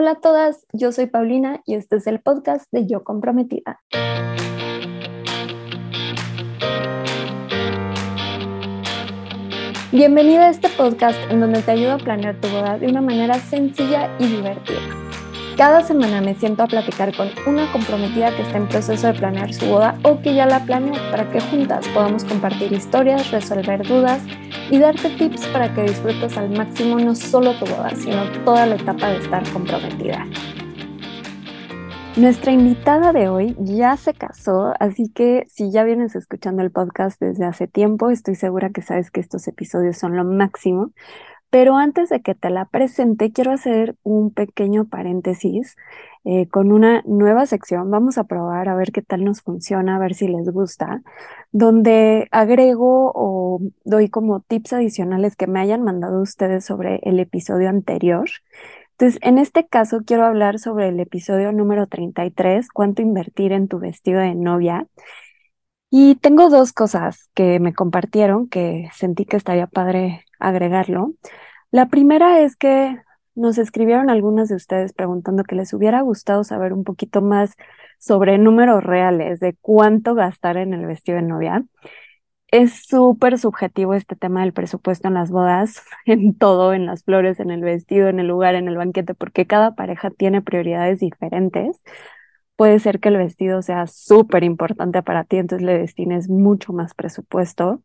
Hola a todas, yo soy Paulina y este es el podcast de Yo Comprometida. Bienvenida a este podcast en donde te ayudo a planear tu boda de una manera sencilla y divertida. Cada semana me siento a platicar con una comprometida que está en proceso de planear su boda o que ya la planeó para que juntas podamos compartir historias, resolver dudas y darte tips para que disfrutes al máximo no solo tu boda, sino toda la etapa de estar comprometida. Nuestra invitada de hoy ya se casó, así que si ya vienes escuchando el podcast desde hace tiempo, estoy segura que sabes que estos episodios son lo máximo. Pero antes de que te la presente, quiero hacer un pequeño paréntesis eh, con una nueva sección. Vamos a probar a ver qué tal nos funciona, a ver si les gusta, donde agrego o doy como tips adicionales que me hayan mandado ustedes sobre el episodio anterior. Entonces, en este caso quiero hablar sobre el episodio número 33, cuánto invertir en tu vestido de novia. Y tengo dos cosas que me compartieron que sentí que estaría padre agregarlo. La primera es que nos escribieron algunas de ustedes preguntando que les hubiera gustado saber un poquito más sobre números reales de cuánto gastar en el vestido de novia. Es súper subjetivo este tema del presupuesto en las bodas, en todo, en las flores, en el vestido, en el lugar, en el banquete, porque cada pareja tiene prioridades diferentes. Puede ser que el vestido sea súper importante para ti, entonces le destines mucho más presupuesto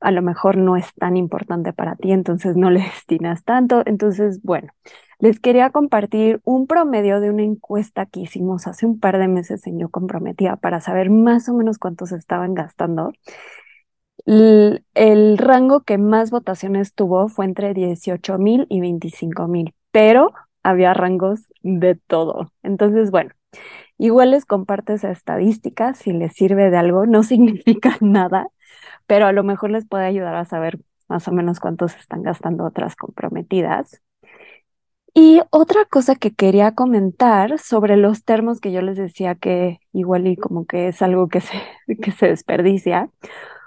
a lo mejor no es tan importante para ti, entonces no le destinas tanto. Entonces, bueno, les quería compartir un promedio de una encuesta que hicimos hace un par de meses en Yo Comprometida para saber más o menos cuántos estaban gastando. El, rango que más votaciones tuvo fue entre 18 mil y 25 mil, pero había rangos de todo. Entonces, bueno, igual les comparto esa estadística si les sirve de algo, no significa nada, pero a lo mejor les puede ayudar a saber más o menos cuántos están gastando otras comprometidas. Y otra cosa que quería comentar sobre los termos que yo les decía que igual y como que es algo que se, que se desperdicia.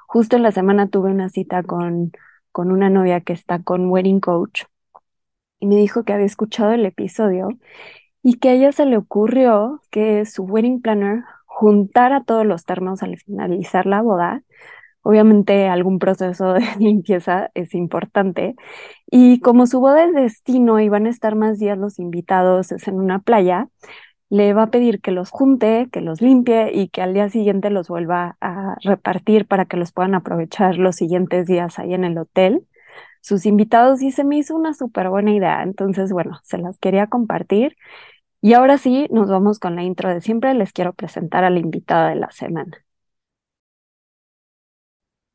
Justo en la semana tuve una cita con, con una novia que está con Wedding Coach y me dijo que había escuchado el episodio y que a ella se le ocurrió que su wedding planner juntara todos los termos al finalizar la boda Obviamente algún proceso de limpieza es importante. Y como su boda es destino y van a estar más días los invitados, en una playa, le va a pedir que los junte, que los limpie y que al día siguiente los vuelva a repartir para que los puedan aprovechar los siguientes días ahí en el hotel. Sus invitados y se me hizo una súper buena idea. Entonces, bueno, se las quería compartir. Y ahora sí, nos vamos con la intro de siempre. Les quiero presentar a la invitada de la semana.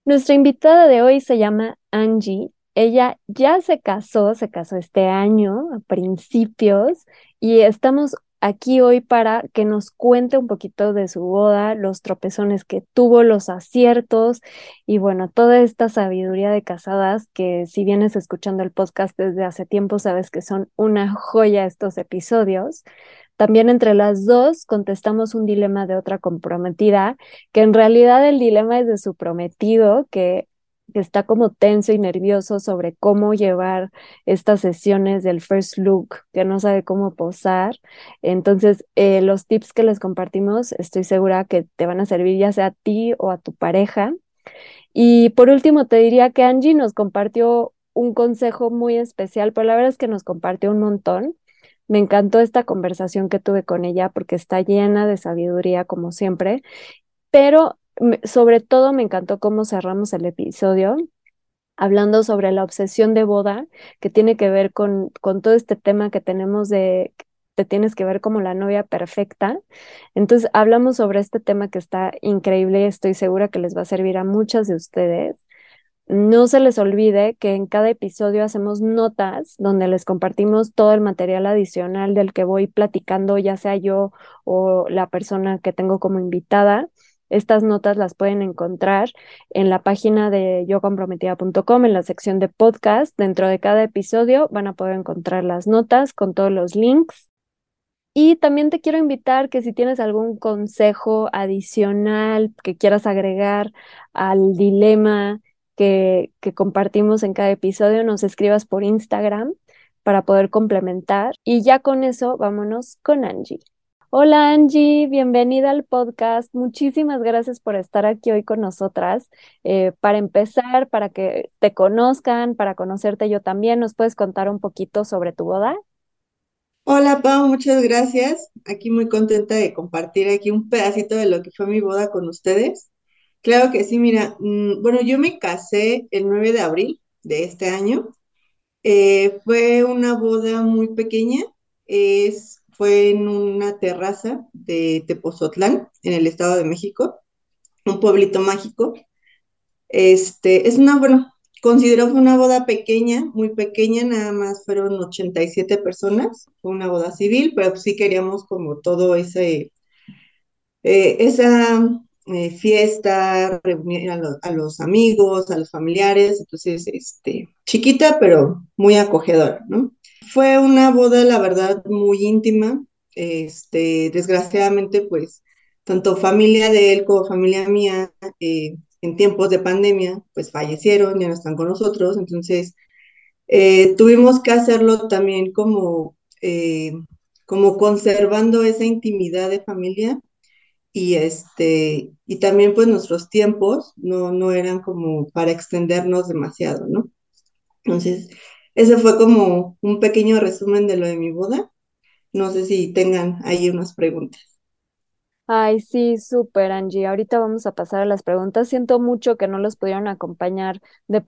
Nuestra invitada de hoy se llama Angie. Ella ya se casó, se casó este año a principios y estamos aquí hoy para que nos cuente un poquito de su boda, los tropezones que tuvo, los aciertos y bueno, toda esta sabiduría de casadas que si vienes escuchando el podcast desde hace tiempo sabes que son una joya estos episodios. También entre las dos contestamos un dilema de otra comprometida, que en realidad el dilema es de su prometido, que, está como tenso y nervioso sobre cómo llevar estas sesiones del first look, que no sabe cómo posar. Entonces, eh, los tips que les compartimos, estoy segura que te van a servir ya sea a ti o a tu pareja. Y por último, te diría que Angie nos compartió un consejo muy especial, pero la verdad es que nos compartió un montón me encantó esta conversación que tuve con ella porque está llena de sabiduría como siempre, pero sobre todo me encantó cómo cerramos el episodio hablando sobre la obsesión de boda, que tiene que ver con, con todo este tema que tenemos de te tienes que ver como la novia perfecta. Entonces, hablamos sobre este tema que está increíble, estoy segura que les va a servir a muchas de ustedes. No se les olvide que en cada episodio hacemos notas donde les compartimos todo el material adicional del que voy platicando, ya sea yo o la persona que tengo como invitada. Estas notas las pueden encontrar en la página de yocomprometida.com, en la sección de podcast. Dentro de cada episodio van a poder encontrar las notas con todos los links. Y también te quiero invitar que si tienes algún consejo adicional que quieras agregar al dilema que, compartimos en cada episodio, nos escribas por Instagram. para poder complementar. Y ya con eso, vámonos con Angie. Hola Angie, bienvenida al podcast. Muchísimas gracias por estar aquí hoy con nosotras. Eh, para empezar, para que te conozcan, para conocerte yo también, ¿nos puedes contar un poquito sobre tu boda? Hola Pau, muchas gracias. Aquí muy contenta de compartir aquí un pedacito de lo que fue mi boda con ustedes. Claro que sí, mira, mm, bueno, yo me casé el 9 de abril de este año. Eh, fue una boda muy pequeña, es, fue en una terraza de Tepozotlán, en el Estado de México, un pueblito mágico. Este, es una, bueno, considero fue una boda pequeña, muy pequeña, nada más fueron 87 personas, fue una boda civil, pero sí queríamos como todo ese, eh, esa eh, fiesta, reunir a, los amigos, a los familiares, entonces, este, chiquita, pero muy acogedora, ¿no? Fue una boda, la verdad, muy íntima, este, desgraciadamente, pues, tanto familia de él como familia mía, eh, en tiempos de pandemia, pues fallecieron, ya no están con nosotros, entonces eh, tuvimos que hacerlo también como, como conservando esa intimidad de familia y, este, y también pues nuestros tiempos no, no eran como para extendernos demasiado, ¿no? Entonces, ese fue como un pequeño resumen de lo de mi boda. No sé si tengan ahí unas preguntas. Ay, sí, súper, Angie. Ahorita vamos a pasar a las preguntas. Siento mucho que no los pudieron acompañar de,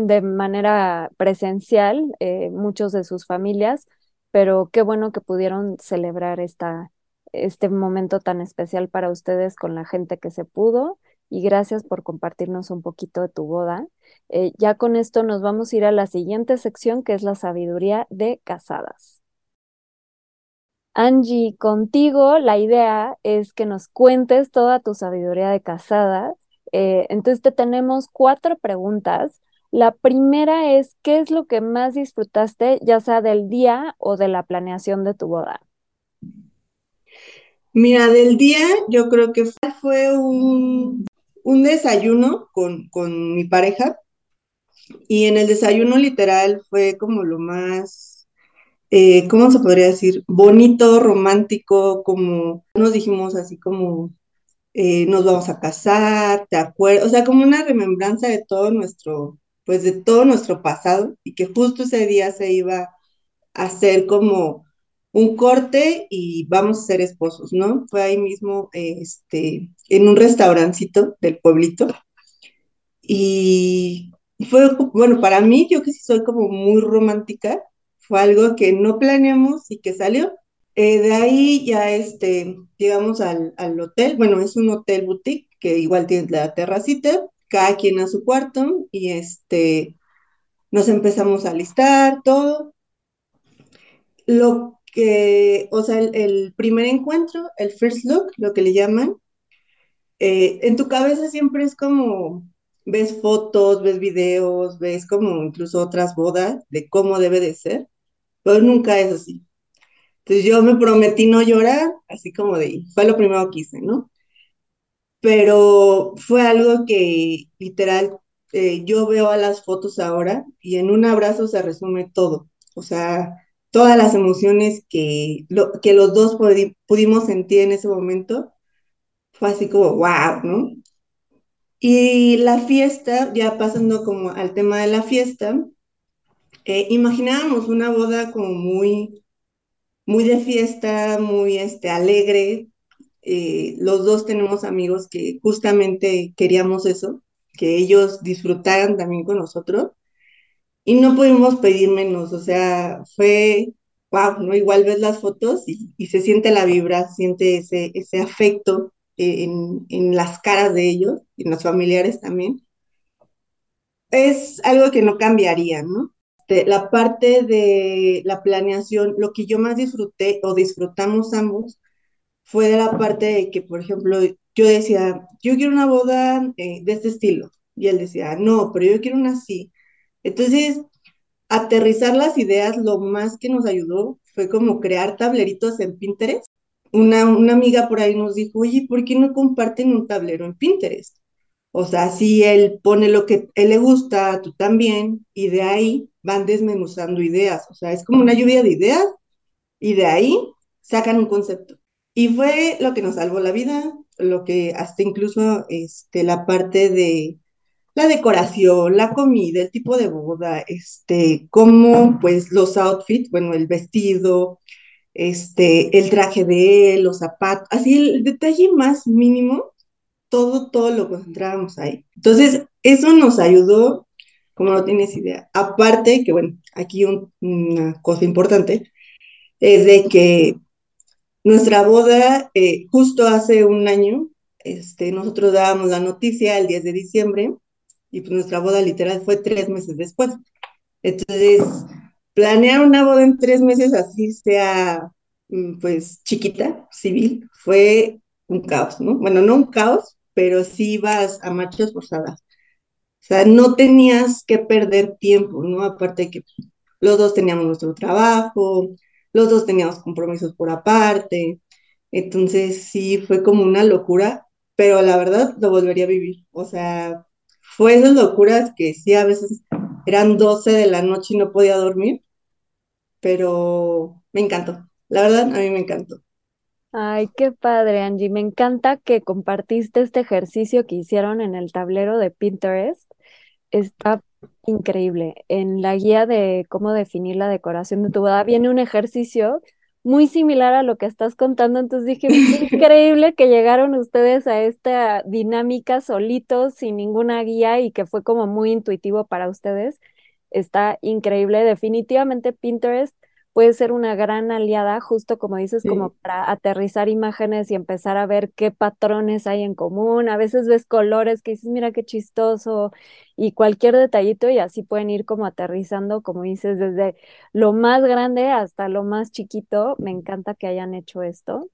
de manera presencial, eh, muchos de sus familias, pero qué bueno que pudieron celebrar esta, este momento tan especial para ustedes con la gente que se pudo. Y gracias por compartirnos un poquito de tu boda. Eh, ya con esto nos vamos a ir a la siguiente sección, que es la sabiduría de casadas. Angie, contigo la idea es que nos cuentes toda tu sabiduría de casada. Eh, entonces te tenemos cuatro preguntas. La primera es, ¿qué es lo que más disfrutaste, ya sea del día o de la planeación de tu boda? Mira, del día yo creo que fue un, un desayuno con, con mi pareja y en el desayuno literal fue como lo más eh, ¿cómo se podría decir? Bonito, romántico, como nos dijimos así como eh, nos vamos a casar, ¿te acuerdas? O sea, como una remembranza de todo nuestro, pues de todo nuestro pasado y que justo ese día se iba a hacer como un corte y vamos a ser esposos, ¿no? Fue ahí mismo, este, en un restaurancito del pueblito. Y fue, bueno, para mí, yo que sí soy como muy romántica, fue algo que no planeamos y que salió. Eh, de ahí ya este, llegamos al, al, hotel, bueno, es un hotel boutique que igual tiene la terracita, cada quien a su cuarto y este, nos empezamos a listar todo. Lo que, o sea, el, el primer encuentro, el first look, lo que le llaman, eh, en tu cabeza siempre es como, ves fotos, ves videos, ves como incluso otras bodas de cómo debe de ser pero nunca es así. Entonces yo me prometí no llorar, así como de, fue lo primero que hice, ¿no? Pero fue algo que literal, eh, yo veo a las fotos ahora y en un abrazo se resume todo. O sea, todas las emociones que, que los dos pudimos sentir en ese momento, fue así como, wow, ¿no? Y la fiesta, ya pasando como al tema de la fiesta, eh, imaginábamos una boda como muy, muy de fiesta, muy este, alegre. Eh, los dos tenemos amigos que justamente queríamos eso, que ellos disfrutaran también con nosotros. Y no pudimos pedir menos, o sea, fue, wow, ¿no? Igual ves las fotos y, se siente la vibra, siente ese, ese afecto en, en las caras de ellos, y en los familiares también. Es algo que no cambiaría, ¿no? Este, la parte de la planeación, lo que yo más disfruté o disfrutamos ambos fue de la parte de que, por ejemplo, yo decía, yo quiero una boda eh, de este estilo. Y él decía, no, pero yo quiero una así. Entonces, aterrizar las ideas, lo más que nos ayudó fue como crear tableritos en Pinterest. Una, una amiga por ahí nos dijo, oye, ¿por qué no comparten un tablero en Pinterest? O sea, si él pone lo que él le gusta, tú también, y de ahí van desmenuzando ideas. O sea, es como una lluvia de ideas y de ahí sacan un concepto. Y fue lo que nos salvó la vida, lo que hasta incluso este, la parte de la decoración, la comida, el tipo de boda, este, cómo pues los outfits, bueno, el vestido, este, el traje de él, los zapatos, así el detalle más mínimo todo, todo lo concentrábamos ahí. Entonces, eso nos ayudó, como no tienes idea. Aparte, que bueno, aquí una cosa importante, es de que nuestra boda, eh, justo hace un año, este, nosotros dábamos la noticia el 10 de diciembre y pues nuestra boda literal fue tres meses después. Entonces, planear una boda en tres meses así sea, mm, pues, chiquita, civil, fue un caos, ¿no? Bueno, no un caos, pero sí ibas a marchas forzadas. O sea, no tenías que perder tiempo, ¿no? Aparte de que los dos teníamos nuestro trabajo, los dos teníamos compromisos por aparte. Entonces sí fue como una locura, pero la verdad lo volvería a vivir. O sea, fue esas locuras que sí a veces eran 12 de la noche y no podía dormir, pero me encantó. La verdad, a mí me encantó. Ay, qué padre, Angie. Me encanta que compartiste este ejercicio que hicieron en el tablero de Pinterest. Está increíble. En la guía de cómo definir la decoración de tu boda viene un ejercicio muy similar a lo que estás contando. Entonces dije, increíble que llegaron ustedes a esta dinámica solitos, sin ninguna guía y que fue como muy intuitivo para ustedes. Está increíble. Definitivamente Pinterest puede ser una gran aliada, justo como dices, como para aterrizar imágenes y empezar a ver qué patrones hay en común. A veces ves colores que dices, mira qué chistoso, y cualquier detallito, y así pueden ir como aterrizando, como dices, desde lo más grande hasta lo más chiquito. Me encanta que hayan hecho esto.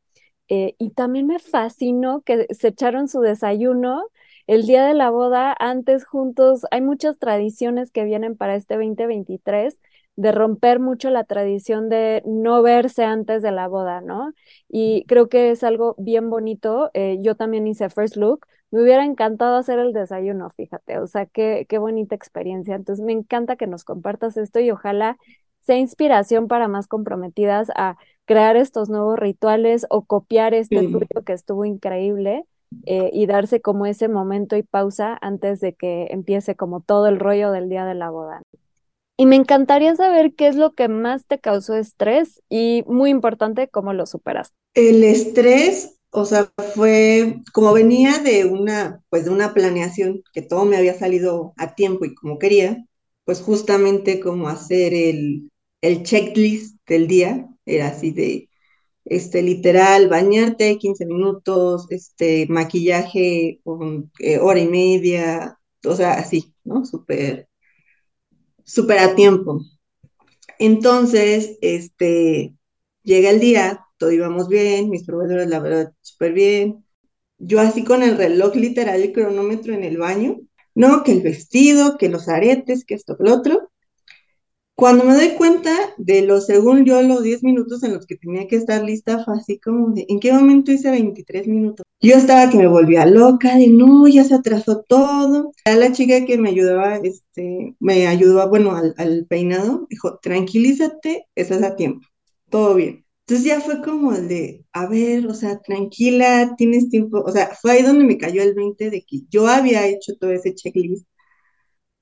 Eh, y también me fascinó que se echaron su desayuno el día de la boda, antes juntos. Hay muchas tradiciones que vienen para este 2023 de romper mucho la tradición de no verse antes de la boda, ¿no? Y creo que es algo bien bonito. Eh, yo también hice First Look. Me hubiera encantado hacer el desayuno, fíjate, o sea, qué, qué bonita experiencia. Entonces, me encanta que nos compartas esto y ojalá sea inspiración para más comprometidas a crear estos nuevos rituales o copiar este tuyo que estuvo increíble eh, y darse como ese momento y pausa antes de que empiece como todo el rollo del día de la boda. Y me encantaría saber qué es lo que más te causó estrés y, muy importante, cómo lo superaste. El estrés, o sea, fue como venía de una, pues de una planeación que todo me había salido a tiempo y como quería, pues justamente como hacer el, el checklist del día, era así de, este, literal, bañarte 15 minutos, este, maquillaje eh, hora y media, o sea, así, ¿no? Súper súper a tiempo. Entonces, este, llega el día, todo íbamos bien, mis proveedores, la verdad, súper bien. Yo así con el reloj literal, el cronómetro en el baño, no, que el vestido, que los aretes, que esto, que lo otro. Cuando me doy cuenta de lo, según yo, los 10 minutos en los que tenía que estar lista, fue así como de, ¿en qué momento hice 23 minutos? Yo estaba que me volvía loca, de no, ya se atrasó todo. A la chica que me ayudaba, este, me ayudó, bueno, al, al peinado, dijo, tranquilízate, estás a tiempo, todo bien. Entonces ya fue como el de, a ver, o sea, tranquila, tienes tiempo, o sea, fue ahí donde me cayó el 20 de que yo había hecho todo ese checklist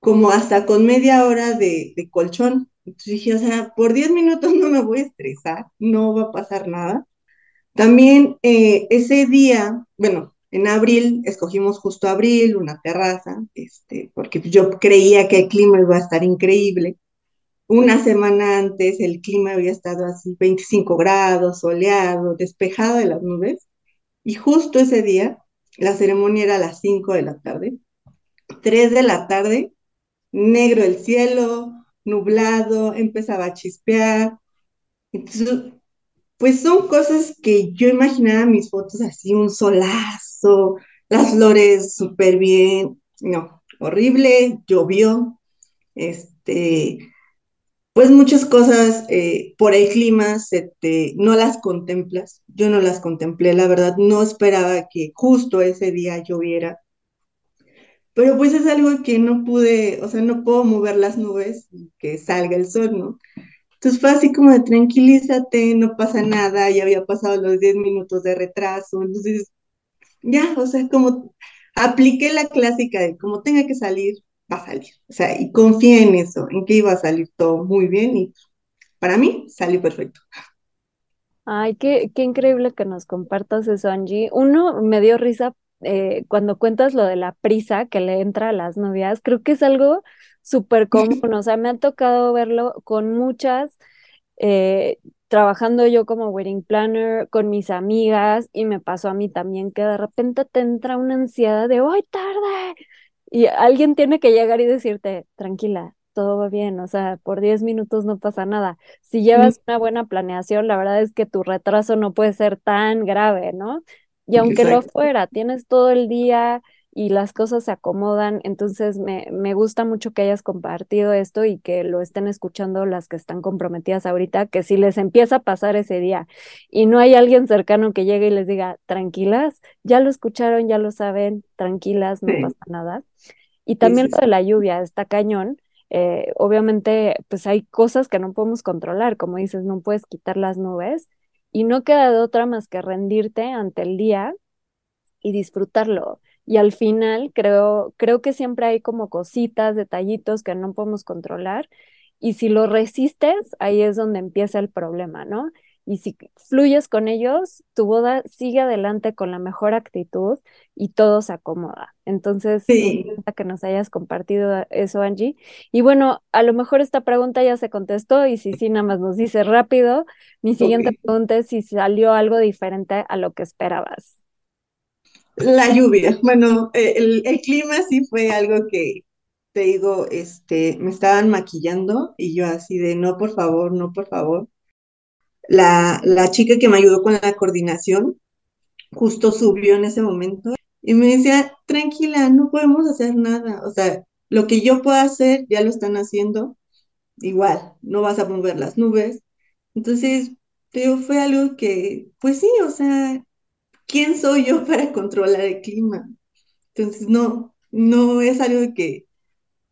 como hasta con media hora de, colchón. Entonces dije, o sea, por 10 minutos no me voy a estresar, no va a pasar nada. También eh, ese día, bueno, en abril, escogimos justo abril, una terraza, este, porque yo creía que el clima iba a estar increíble. Una semana antes el clima había estado así, 25 grados, soleado, despejado de las nubes. Y justo ese día, la ceremonia era a las 5 de la tarde. 3 de la tarde negro el cielo, nublado, empezaba a chispear. Entonces, pues son cosas que yo imaginaba mis fotos así, un solazo, las flores súper bien, no, horrible, llovió, este, pues muchas cosas eh, por el clima se te, no las contemplas, yo no las contemplé, la verdad, no esperaba que justo ese día lloviera pero pues es algo que no pude, o sea, no puedo mover las nubes y que salga el sol, ¿no? Entonces fue así como de tranquilízate, no pasa nada, ya había pasado los 10 minutos de retraso, entonces ya, o sea, como apliqué la clásica de como tenga que salir, va a salir, o sea, y confié en eso, en que iba a salir todo muy bien y para mí salió perfecto. Ay, qué, qué increíble que nos compartas eso, Angie. Uno, me dio risa eh, cuando cuentas lo de la prisa que le entra a las novias. Creo que es algo súper común, o sea, me ha tocado verlo con muchas, eh, trabajando yo como wedding planner, con mis amigas, y me pasó a mí también que de repente te entra una ansiedad de hoy tarde, y alguien tiene que llegar y decirte, tranquila, todo va bien, o sea, por 10 minutos no pasa nada. Si llevas una buena planeación, la verdad es que tu retraso no puede ser tan grave, ¿no? Y aunque Exacto. fuera, tienes todo el día y las cosas se acomodan, entonces me, me gusta mucho que hayas compartido esto y que lo estén escuchando las que están comprometidas ahorita, que si les empieza a pasar ese día y no hay alguien cercano que llegue y les diga, tranquilas, ya lo escucharon, ya lo saben, tranquilas, no Sí, pasa nada. Y también sí, lo de la lluvia, está cañón. eh, obviamente, pues hay cosas que no podemos controlar, como dices, no puedes quitar las nubes y no queda de otra más que rendirte ante el día y disfrutarlo. Y al final creo, creo que siempre hay como cositas, detallitos que no podemos controlar. Y si lo resistes, ahí es donde empieza el problema, ¿no? Y si fluyes con ellos, tu boda sigue adelante con la mejor actitud y todo se acomoda. Entonces, me Sí, encanta que nos hayas compartido eso, Angie. Y bueno, a lo mejor esta pregunta ya se contestó y si sí, nada más nos dice rápido. Mi siguiente pregunta es si salió algo diferente a lo que esperabas. La lluvia, bueno, eh, el, el clima sí fue algo que, te digo, este, me estaban maquillando y yo así de, no, por favor, no, por favor. La, la chica que me ayudó con la coordinación justo subió en ese momento y me decía, tranquila, no podemos hacer nada. O sea, lo que yo pueda hacer ya lo están haciendo. Igual, no vas a mover las nubes. Entonces, fue algo que, pues sí, o sea, ¿quién soy yo para controlar el clima? Entonces, no, no es algo que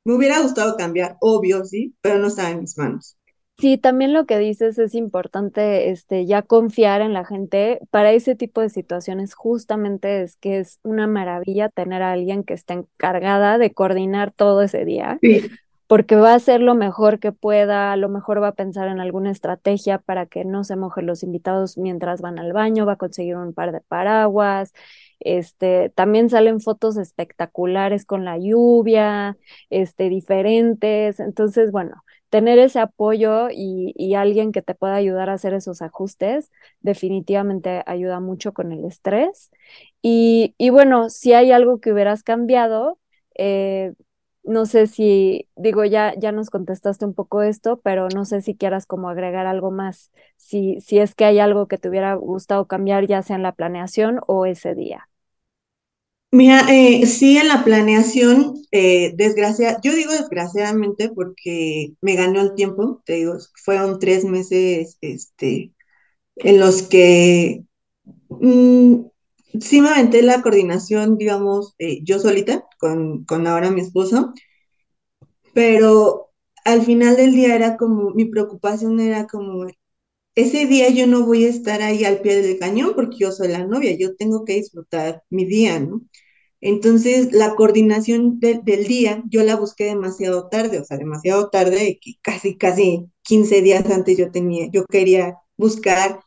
me hubiera gustado cambiar, obvio, sí, pero no está en mis manos. Sí, también lo que dices es importante, este, ya confiar en la gente. Para ese tipo de situaciones, justamente es que es una maravilla tener a alguien que esté encargada de coordinar todo ese día, Sí, porque va a hacer lo mejor que pueda, a lo mejor va a pensar en alguna estrategia para que no se mojen los invitados mientras van al baño, va a conseguir un par de paraguas. Este, también salen fotos espectaculares con la lluvia, este, diferentes. Entonces, bueno tener ese apoyo y, alguien que te pueda ayudar a hacer esos ajustes definitivamente ayuda mucho con el estrés. Y, y bueno, si hay algo que hubieras cambiado, eh, no sé si, digo, ya, ya nos contestaste un poco esto, pero no sé si quieras como agregar algo más, si, si es que hay algo que te hubiera gustado cambiar, ya sea en la planeación o ese día. Mira, eh, sí, en la planeación, eh, desgracia, yo digo desgraciadamente porque me ganó el tiempo, te digo, fueron tres meses, este, en los que mm, sí me aventé la coordinación, digamos, eh, yo solita, con, con ahora mi esposo, pero al final del día era como, mi preocupación era como, ese día yo no voy a estar ahí al pie del cañón porque yo soy la novia, yo tengo que disfrutar mi día, ¿no? Entonces, la coordinación de- del día yo la busqué demasiado tarde, o sea, demasiado tarde, casi, casi 15 días antes yo tenía, yo quería buscar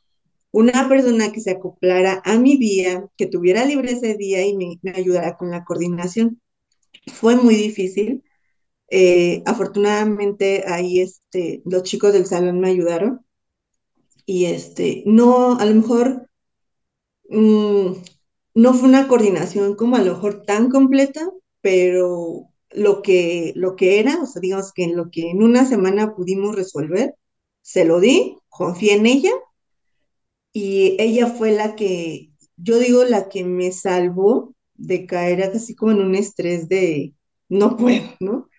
una persona que se acoplara a mi día, que tuviera libre ese día y me, ayudara con la coordinación. Fue muy difícil. Eh, afortunadamente ahí este, los chicos del salón me ayudaron y este, no, a lo mejor mm, no fue una coordinación como a lo mejor tan completa, pero lo que, lo que era, o sea, digamos que en lo que en una semana pudimos resolver, se lo di, confié en ella y ella fue la que, yo digo, la que me salvó de caer así como en un estrés de no puedo, ¿no?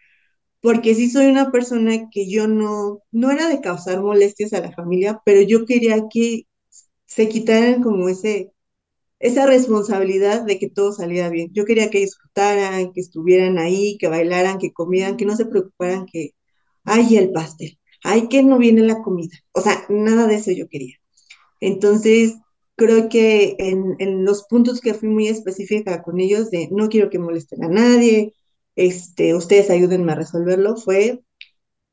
Porque sí soy una persona que yo no, no era de causar molestias a la familia, pero yo quería que se quitaran como ese esa responsabilidad de que todo saliera bien. Yo quería que disfrutaran, que estuvieran ahí, que bailaran, que comieran, que no se preocuparan que, ay, el pastel, ay, que no viene la comida. O sea, nada de eso yo quería. Entonces, creo que en, en los puntos que fui muy específica con ellos de no quiero que molesten a nadie, este, ustedes ayúdenme a resolverlo, fue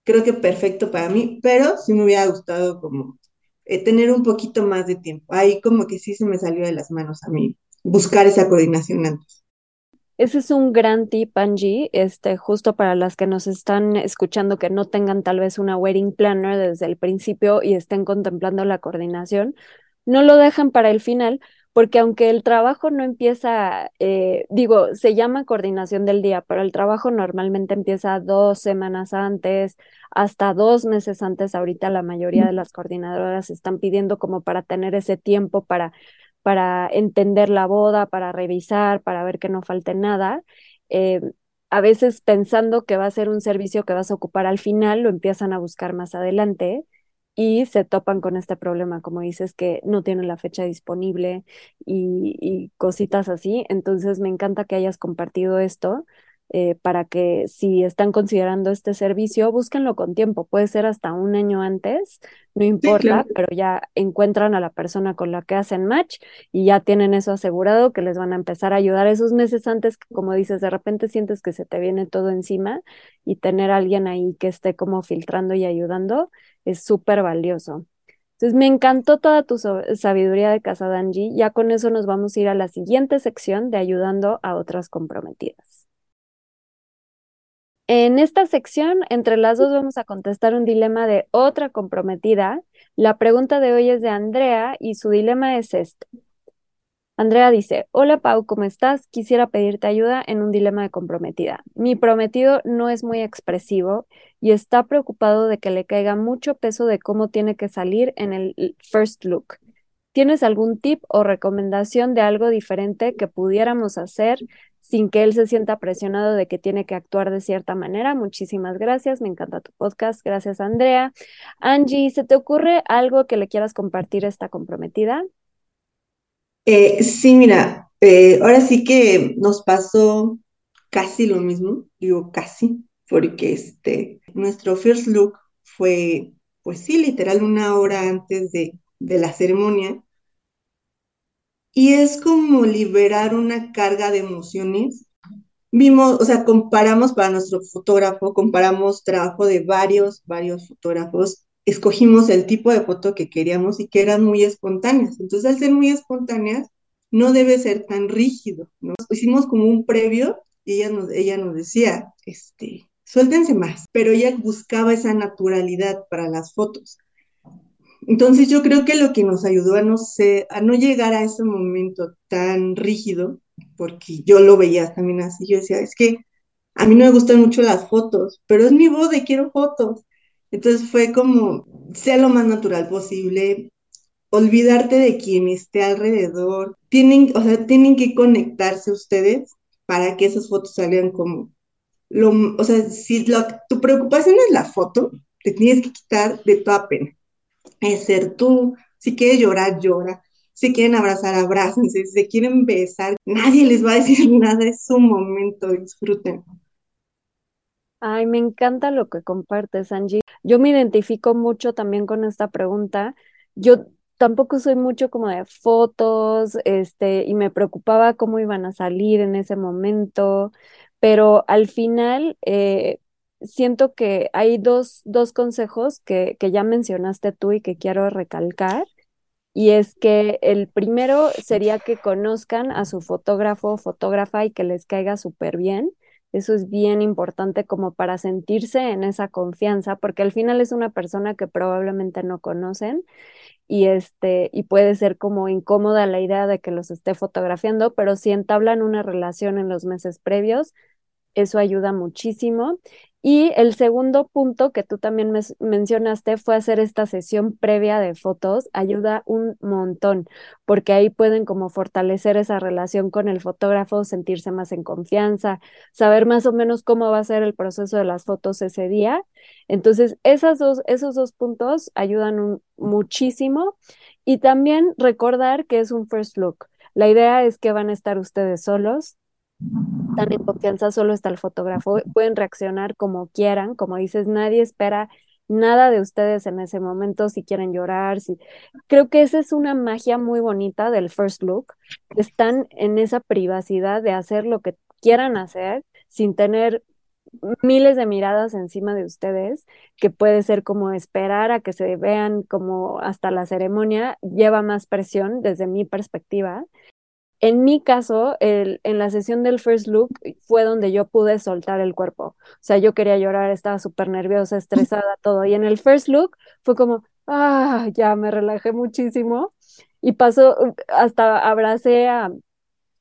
creo que perfecto para mí, pero sí me hubiera gustado como eh, tener un poquito más de tiempo. Ahí como que sí se me salió de las manos a mí buscar esa coordinación antes. Ese es un gran tip, Angie, este, justo para las que nos están escuchando que no tengan tal vez una wedding planner desde el principio y estén contemplando la coordinación. No lo dejan para el final, porque aunque el trabajo no empieza, eh, digo, se llama coordinación del día, pero el trabajo normalmente empieza dos semanas antes, hasta dos meses antes. Ahorita la mayoría de las coordinadoras están pidiendo como para tener ese tiempo para, para entender la boda, para revisar, para ver que no falte nada. Eh, a veces pensando que va a ser un servicio que vas a ocupar al final, lo empiezan a buscar más adelante y se topan con este problema, como dices, que no tienen la fecha disponible y, cositas así. Entonces, me encanta que hayas compartido esto. Eh, para que si están considerando este servicio, búsquenlo con tiempo, puede ser hasta un año antes, no importa, pero ya encuentran a la persona con la que hacen match y ya tienen eso asegurado que les van a empezar a ayudar esos meses antes, que como dices, de repente sientes que se te viene todo encima y tener a alguien ahí que esté como filtrando y ayudando es súper valioso. Entonces, me encantó toda tu sabiduría de casa, Danji. Ya con eso nos vamos a ir a la siguiente sección de ayudando a otras comprometidas. En esta sección, entre las dos vamos a contestar un dilema de otra comprometida. La pregunta de hoy es de Andrea y su dilema es este. Andrea dice, hola Pau, ¿cómo estás? Quisiera pedirte ayuda en un dilema de comprometida. Mi prometido no es muy expresivo y está preocupado de que le caiga mucho peso de cómo tiene que salir en el first look. ¿Tienes algún tip o recomendación de algo diferente que pudiéramos hacer sin que él se sienta presionado de que tiene que actuar de cierta manera? Muchísimas gracias, me encanta tu podcast. Gracias, Andrea. Angie, ¿se te ocurre algo que le quieras compartir a esta comprometida? Eh, sí, mira, eh, ahora sí que nos pasó casi lo mismo, digo casi, porque este, nuestro first look fue, pues sí, literal una hora antes de, de la ceremonia. Y es como liberar una carga de emociones. Vimos, o sea, comparamos para nuestro fotógrafo, comparamos trabajo de varios, varios fotógrafos escogimos el tipo de foto que queríamos y que eran muy espontáneas. Entonces, al ser muy espontáneas, no debe ser tan rígido, ¿no? Hicimos como un previo y ella nos, ella nos decía, este, suéltense más, pero ella buscaba esa naturalidad para las fotos. Entonces yo creo que lo que nos ayudó a no, sé, a no llegar a ese momento tan rígido, porque yo lo veía también así, yo decía, es que a mí no me gustan mucho las fotos, pero es mi boda y quiero fotos. Entonces fue como, sea lo más natural posible, olvidarte de quien esté alrededor. Tienen, o sea, tienen que conectarse ustedes para que esas fotos salgan como lo, o sea, si tu preocupación es la foto, te tienes que quitar de toda pena. Es ser tú, si quieres llorar, llora. Si quieren abrazar, abrácense. Si se quieren besar, nadie les va a decir nada, es su momento, disfruten. Ay, me encanta lo que compartes, Angie. Yo me identifico mucho también con esta pregunta. Yo tampoco soy mucho como de fotos, este, y me preocupaba cómo iban a salir en ese momento, pero al final eh, siento que hay dos, dos consejos que, que ya mencionaste tú y que quiero recalcar. Y es que el primero sería que conozcan a su fotógrafo o fotógrafa y que les caiga súper bien. Eso es bien importante como para sentirse en esa confianza, porque al final es una persona que probablemente no conocen y este y puede ser como incómoda la idea de que los esté fotografiando, pero si entablan una relación en los meses previos, eso ayuda muchísimo y el segundo punto que tú también me mencionaste fue hacer esta sesión previa de fotos, ayuda un montón, porque ahí pueden como fortalecer esa relación con el fotógrafo, sentirse más en confianza, saber más o menos cómo va a ser el proceso de las fotos ese día. Entonces, esos dos puntos ayudan muchísimo y también recordar que es un first look. La idea es que van a estar ustedes solos, están en confianza, solo está el fotógrafo, pueden reaccionar como quieran, como dices, nadie espera nada de ustedes en ese momento, si quieren llorar, si... Creo que esa es una magia muy bonita del first look, están en esa privacidad de hacer lo que quieran hacer sin tener miles de miradas encima de ustedes, que puede ser como esperar a que se vean como hasta la ceremonia, lleva más presión desde mi perspectiva. En mi caso, el, en la sesión del first look fue donde yo pude soltar el cuerpo. O sea, yo quería llorar, estaba súper nerviosa, estresada, todo. Y en el first look fue como, ah, ya me relajé muchísimo. Y pasó, hasta abracé a,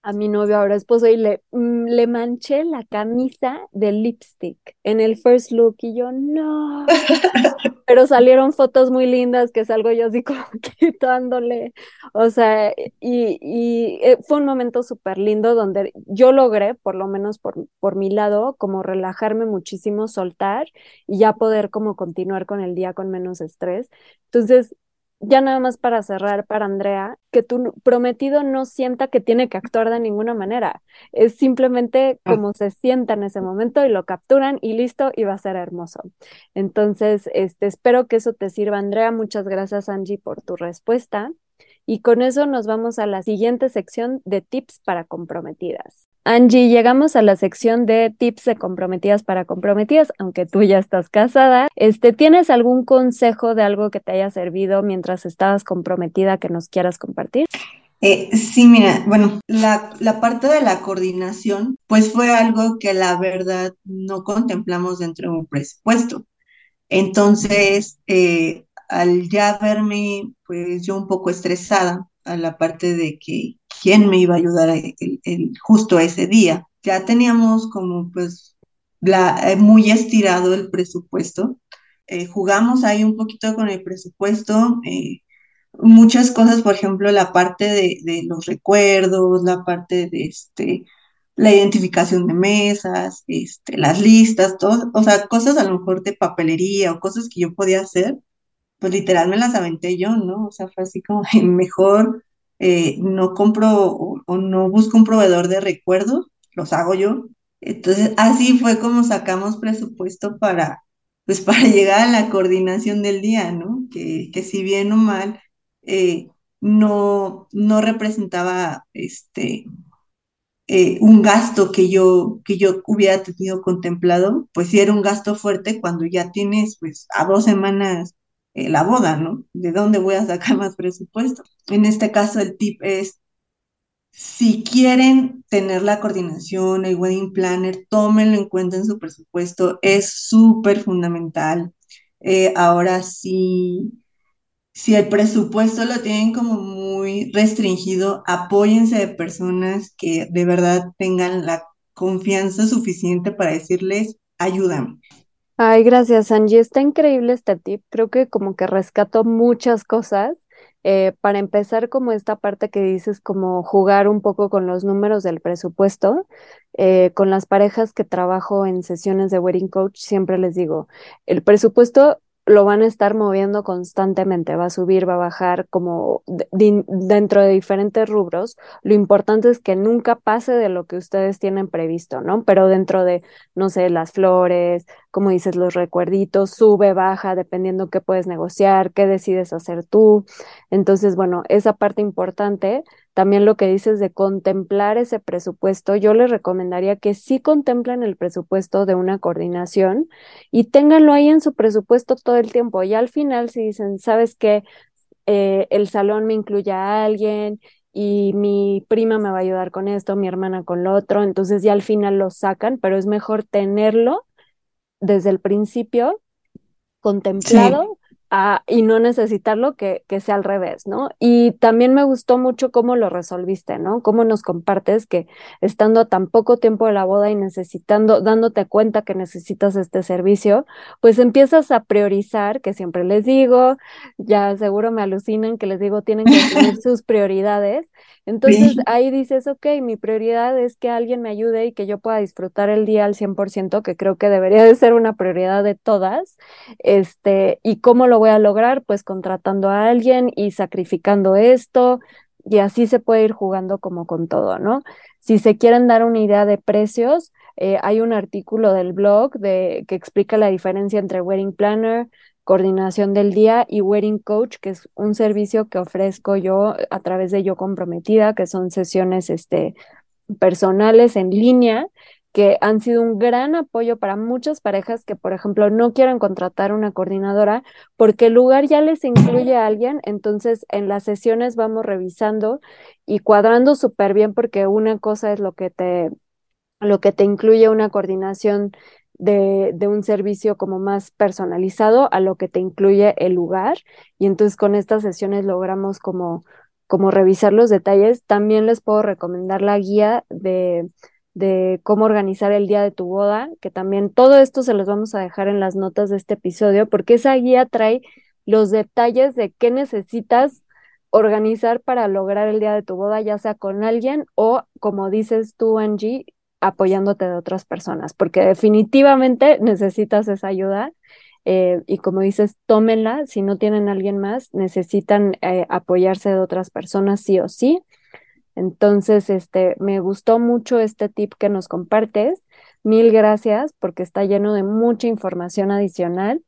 a mi novio, ahora esposo, y le, mm, le manché la camisa de lipstick en el first look y yo, no. Pero salieron fotos muy lindas que salgo yo así como quitándole. O sea, y, y eh, fue un momento súper lindo donde yo logré, por lo menos por, por mi lado, como relajarme muchísimo, soltar y ya poder como continuar con el día con menos estrés. Entonces, ya nada más para cerrar para Andrea, que tu prometido no sienta que tiene que actuar de ninguna manera. Es simplemente ah. como se sienta en ese momento y lo capturan y listo y va a ser hermoso. Entonces, este, espero que eso te sirva, Andrea. Muchas gracias, Angie, por tu respuesta. Y con eso nos vamos a la siguiente sección de tips para comprometidas. Angie, llegamos a la sección de tips de comprometidas para comprometidas, aunque tú ya estás casada. Este, ¿Tienes algún consejo de algo que te haya servido mientras estabas comprometida que nos quieras compartir? Eh, sí, mira, bueno, la, la, parte de la coordinación, pues fue algo que la verdad no contemplamos dentro de un presupuesto. Entonces, eh, al ya verme, pues yo un poco estresada a la parte de que quién me iba a ayudar el, justo ese día. Ya teníamos como pues eh, muy estirado el presupuesto. Eh, jugamos ahí un poquito con el presupuesto. Eh, muchas cosas, por ejemplo, la parte de, de, los recuerdos, la parte de este, la identificación de mesas, este, las listas, todo, o sea, cosas a lo mejor de papelería o cosas que yo podía hacer, pues literal me las aventé yo, ¿no? O sea, fue así como mejor eh, no compro o, no busco un proveedor de recuerdos, los hago yo. Entonces, así fue como sacamos presupuesto para, pues, para llegar a la coordinación del día, ¿no? Que, que si bien o mal, eh, no, no representaba este, eh, un gasto que yo, que yo hubiera tenido contemplado, pues sí era un gasto fuerte cuando ya tienes pues a dos semanas eh, la boda, ¿no? ¿De dónde voy a sacar más presupuesto? En este caso el tip es, si quieren tener la coordinación, el wedding planner, tómenlo en cuenta en su presupuesto, es súper fundamental. Eh, ahora sí, si el presupuesto lo tienen como muy restringido, apóyense de personas que de verdad tengan la confianza suficiente para decirles, ayúdame. Ay, gracias, Angie. Está increíble este tip. Creo que como que rescato muchas cosas. Eh, para empezar, como esta parte que dices, como jugar un poco con los números del presupuesto, eh, con las parejas que trabajo en sesiones de wedding coach, siempre les digo, el presupuesto lo van a estar moviendo constantemente, va a subir, va a bajar como dentro de diferentes rubros. Lo importante es que nunca pase de lo que ustedes tienen previsto, ¿no? Pero dentro de, no sé, las flores, como dices, los recuerditos, sube, baja, dependiendo qué puedes negociar, qué decides hacer tú. Entonces, bueno, esa parte importante también lo que dices de contemplar ese presupuesto, yo les recomendaría que sí contemplen el presupuesto de una coordinación y ténganlo ahí en su presupuesto todo el tiempo. Y al final, si dicen, ¿sabes qué? Eh, el salón me incluye a alguien y mi prima me va a ayudar con esto, mi hermana con lo otro, entonces ya al final lo sacan, pero es mejor tenerlo desde el principio contemplado y no necesitarlo que, que, sea al revés, ¿no? Y también me gustó mucho cómo lo resolviste, ¿no? Cómo nos compartes que estando tan poco tiempo de la boda y necesitando, dándote cuenta que necesitas este servicio, pues empiezas a priorizar, que siempre les digo, ya seguro me alucinan que les digo, tienen que tener sus prioridades. Entonces ahí dices, ok, mi prioridad es que alguien me ayude y que yo pueda disfrutar el día al 100%, que creo que debería de ser una prioridad de todas, este, y cómo lo voy a lograr? Pues contratando a alguien y sacrificando esto. y así se puede ir jugando como con todo, ¿no? Si se quieren dar una idea de precios, eh, hay un artículo del blog de, que explica la diferencia entre wedding planner, coordinación del día y wedding coach, que es un servicio que ofrezco yo a través de Yo Comprometida, que son sesiones este, personales en línea que han sido un gran apoyo para muchas parejas que, por ejemplo, no quieren contratar una coordinadora porque el lugar ya les incluye a alguien, entonces en las sesiones vamos revisando y cuadrando súper bien porque una cosa es lo que te, lo que te incluye una coordinación de, de, un servicio como más personalizado a lo que te incluye el lugar. Y entonces con estas sesiones logramos como, como revisar los detalles. También les puedo recomendar la guía de de cómo organizar el día de tu boda, que también todo esto se los vamos a dejar en las notas de este episodio, porque esa guía trae los detalles de qué necesitas organizar para lograr el día de tu boda, ya sea con alguien o, como dices tú, Angie, apoyándote de otras personas, porque definitivamente necesitas esa ayuda. Eh, y como dices, tómenla, si no tienen a alguien más, necesitan eh, apoyarse de otras personas sí o sí. Entonces, este, me gustó mucho este tip que nos compartes. Mil gracias porque está lleno de mucha información adicional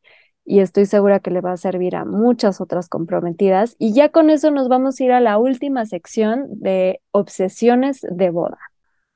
y estoy segura que le va a servir a muchas otras comprometidas. Y ya con eso nos vamos a ir a la última sección de obsesiones de boda.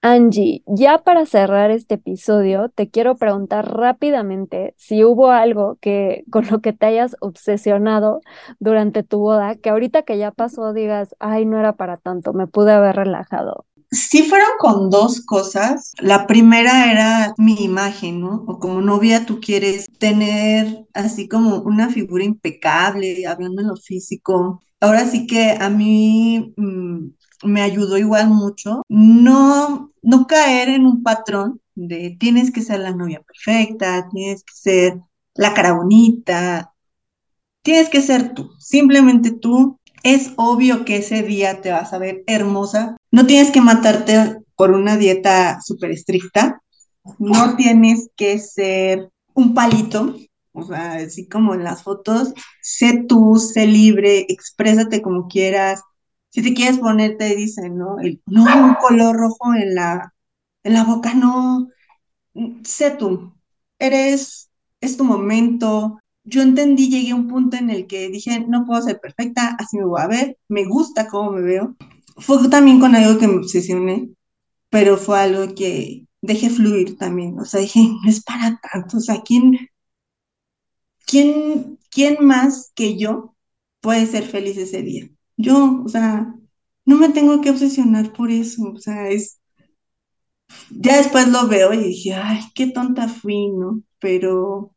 Angie, ya para cerrar este episodio, te quiero preguntar rápidamente si hubo algo que con lo que te hayas obsesionado durante tu boda, que ahorita que ya pasó digas, ay, no era para tanto, me pude haber relajado. Sí fueron con dos cosas. La primera era mi imagen, ¿no? O como novia tú quieres tener así como una figura impecable, hablando en lo físico. Ahora sí que a mí mm, me ayudó igual mucho no, no caer en un patrón de tienes que ser la novia perfecta, tienes que ser la cara bonita, tienes que ser tú, simplemente tú. Es obvio que ese día te vas a ver hermosa. No tienes que matarte por una dieta súper estricta. No tienes que ser un palito, o sea, así como en las fotos. Sé tú, sé libre, exprésate como quieras, si te quieres poner, te dicen, ¿no? no, un color rojo en la, en la boca, no. Sé tú, eres, es tu momento. Yo entendí, llegué a un punto en el que dije, no puedo ser perfecta, así me voy a ver, me gusta cómo me veo. Fue también con algo que me obsesioné, pero fue algo que dejé fluir también. O sea, dije, no es para tanto. O sea, ¿quién, quién, quién más que yo puede ser feliz ese día? Yo, o sea, no me tengo que obsesionar por eso, o sea, es, ya después lo veo y dije, ay, qué tonta fui, ¿no? Pero,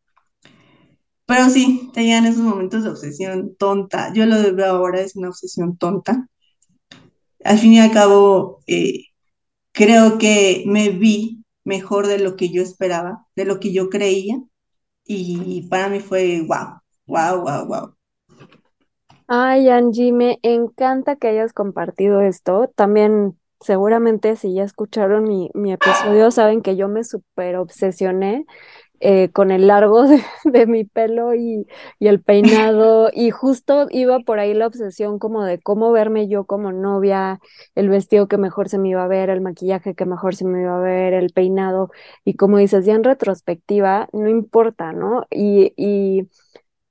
pero sí, tenían esos momentos de obsesión tonta. Yo lo veo ahora, es una obsesión tonta. Al fin y al cabo, eh, creo que me vi mejor de lo que yo esperaba, de lo que yo creía, y para mí fue wow, wow, wow, wow. Ay, Angie, me encanta que hayas compartido esto. También, seguramente, si ya escucharon mi, mi episodio, saben que yo me súper obsesioné eh, con el largo de, mi pelo y, y, el peinado. Y justo iba por ahí la obsesión como de cómo verme yo como novia, el vestido que mejor se me iba a ver, el maquillaje que mejor se me iba a ver, el peinado. Y como dices, ya en retrospectiva, no importa, ¿no? Y, y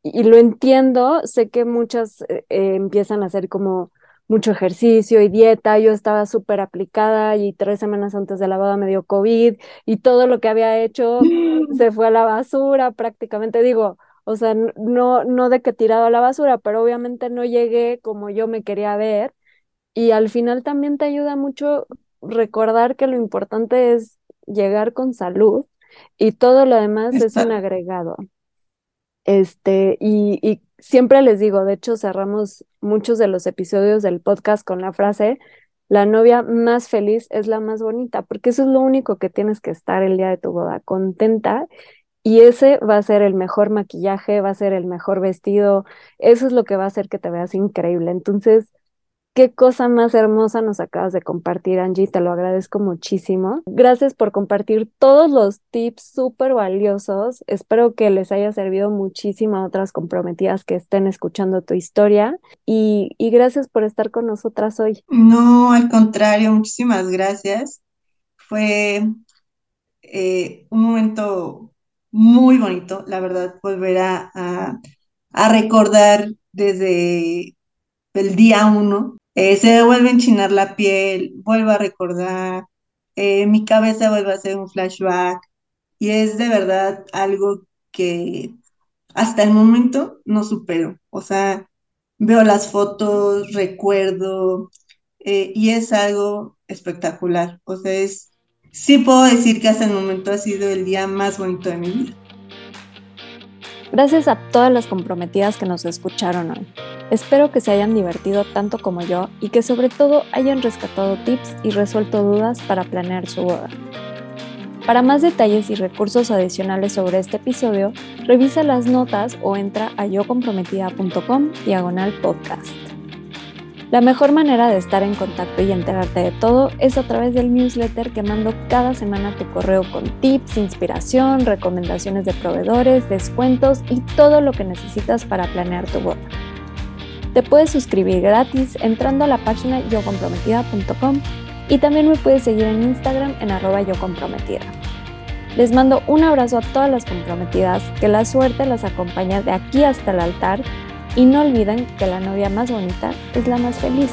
y lo entiendo, sé que muchas eh, eh, empiezan a hacer como mucho ejercicio y dieta, yo estaba súper aplicada y tres semanas antes de la boda me dio COVID y todo lo que había hecho se fue a la basura prácticamente, digo, o sea, no, no de que tirado a la basura, pero obviamente no llegué como yo me quería ver y al final también te ayuda mucho recordar que lo importante es llegar con salud y todo lo demás es un agregado. Este, y, y, siempre les digo, de hecho, cerramos muchos de los episodios del podcast con la frase, la novia más feliz es la más bonita, porque eso es lo único que tienes que estar el día de tu boda, contenta. Y ese va a ser el mejor maquillaje, va a ser el mejor vestido, eso es lo que va a hacer que te veas increíble. Entonces, Qué cosa más hermosa nos acabas de compartir, Angie, te lo agradezco muchísimo. Gracias por compartir todos los tips súper valiosos. Espero que les haya servido muchísimo a otras comprometidas que estén escuchando tu historia y, gracias por estar con nosotras hoy. No, al contrario, muchísimas gracias. Fue eh, un momento muy bonito, la verdad, volver a recordar desde el día uno eh, se vuelve a enchinar la piel, vuelvo a recordar, eh, mi cabeza vuelve a hacer un flashback y es de verdad algo que hasta el momento no supero. O sea, veo las fotos, recuerdo eh, y es algo espectacular. O sea, es, sí puedo decir que hasta el momento ha sido el día más bonito de mi vida. Gracias a todas las comprometidas que nos escucharon hoy. Espero que se hayan divertido tanto como yo y que sobre todo hayan rescatado tips y resuelto dudas para planear su boda. Para más detalles y recursos adicionales sobre este episodio, revisa las notas o entra a yocomprometida.com diagonal podcast. La mejor manera de estar en contacto y enterarte de todo es a través del newsletter que mando cada semana a tu correo con tips, inspiración, recomendaciones de proveedores, descuentos y todo lo que necesitas para planear tu boda. Te puedes suscribir gratis entrando a la página yocomprometida.com y también me puedes seguir en Instagram en arroba yocomprometida. Les mando un abrazo a todas las comprometidas, que la suerte las acompañe de aquí hasta el altar y no olviden que la novia más bonita es la más feliz.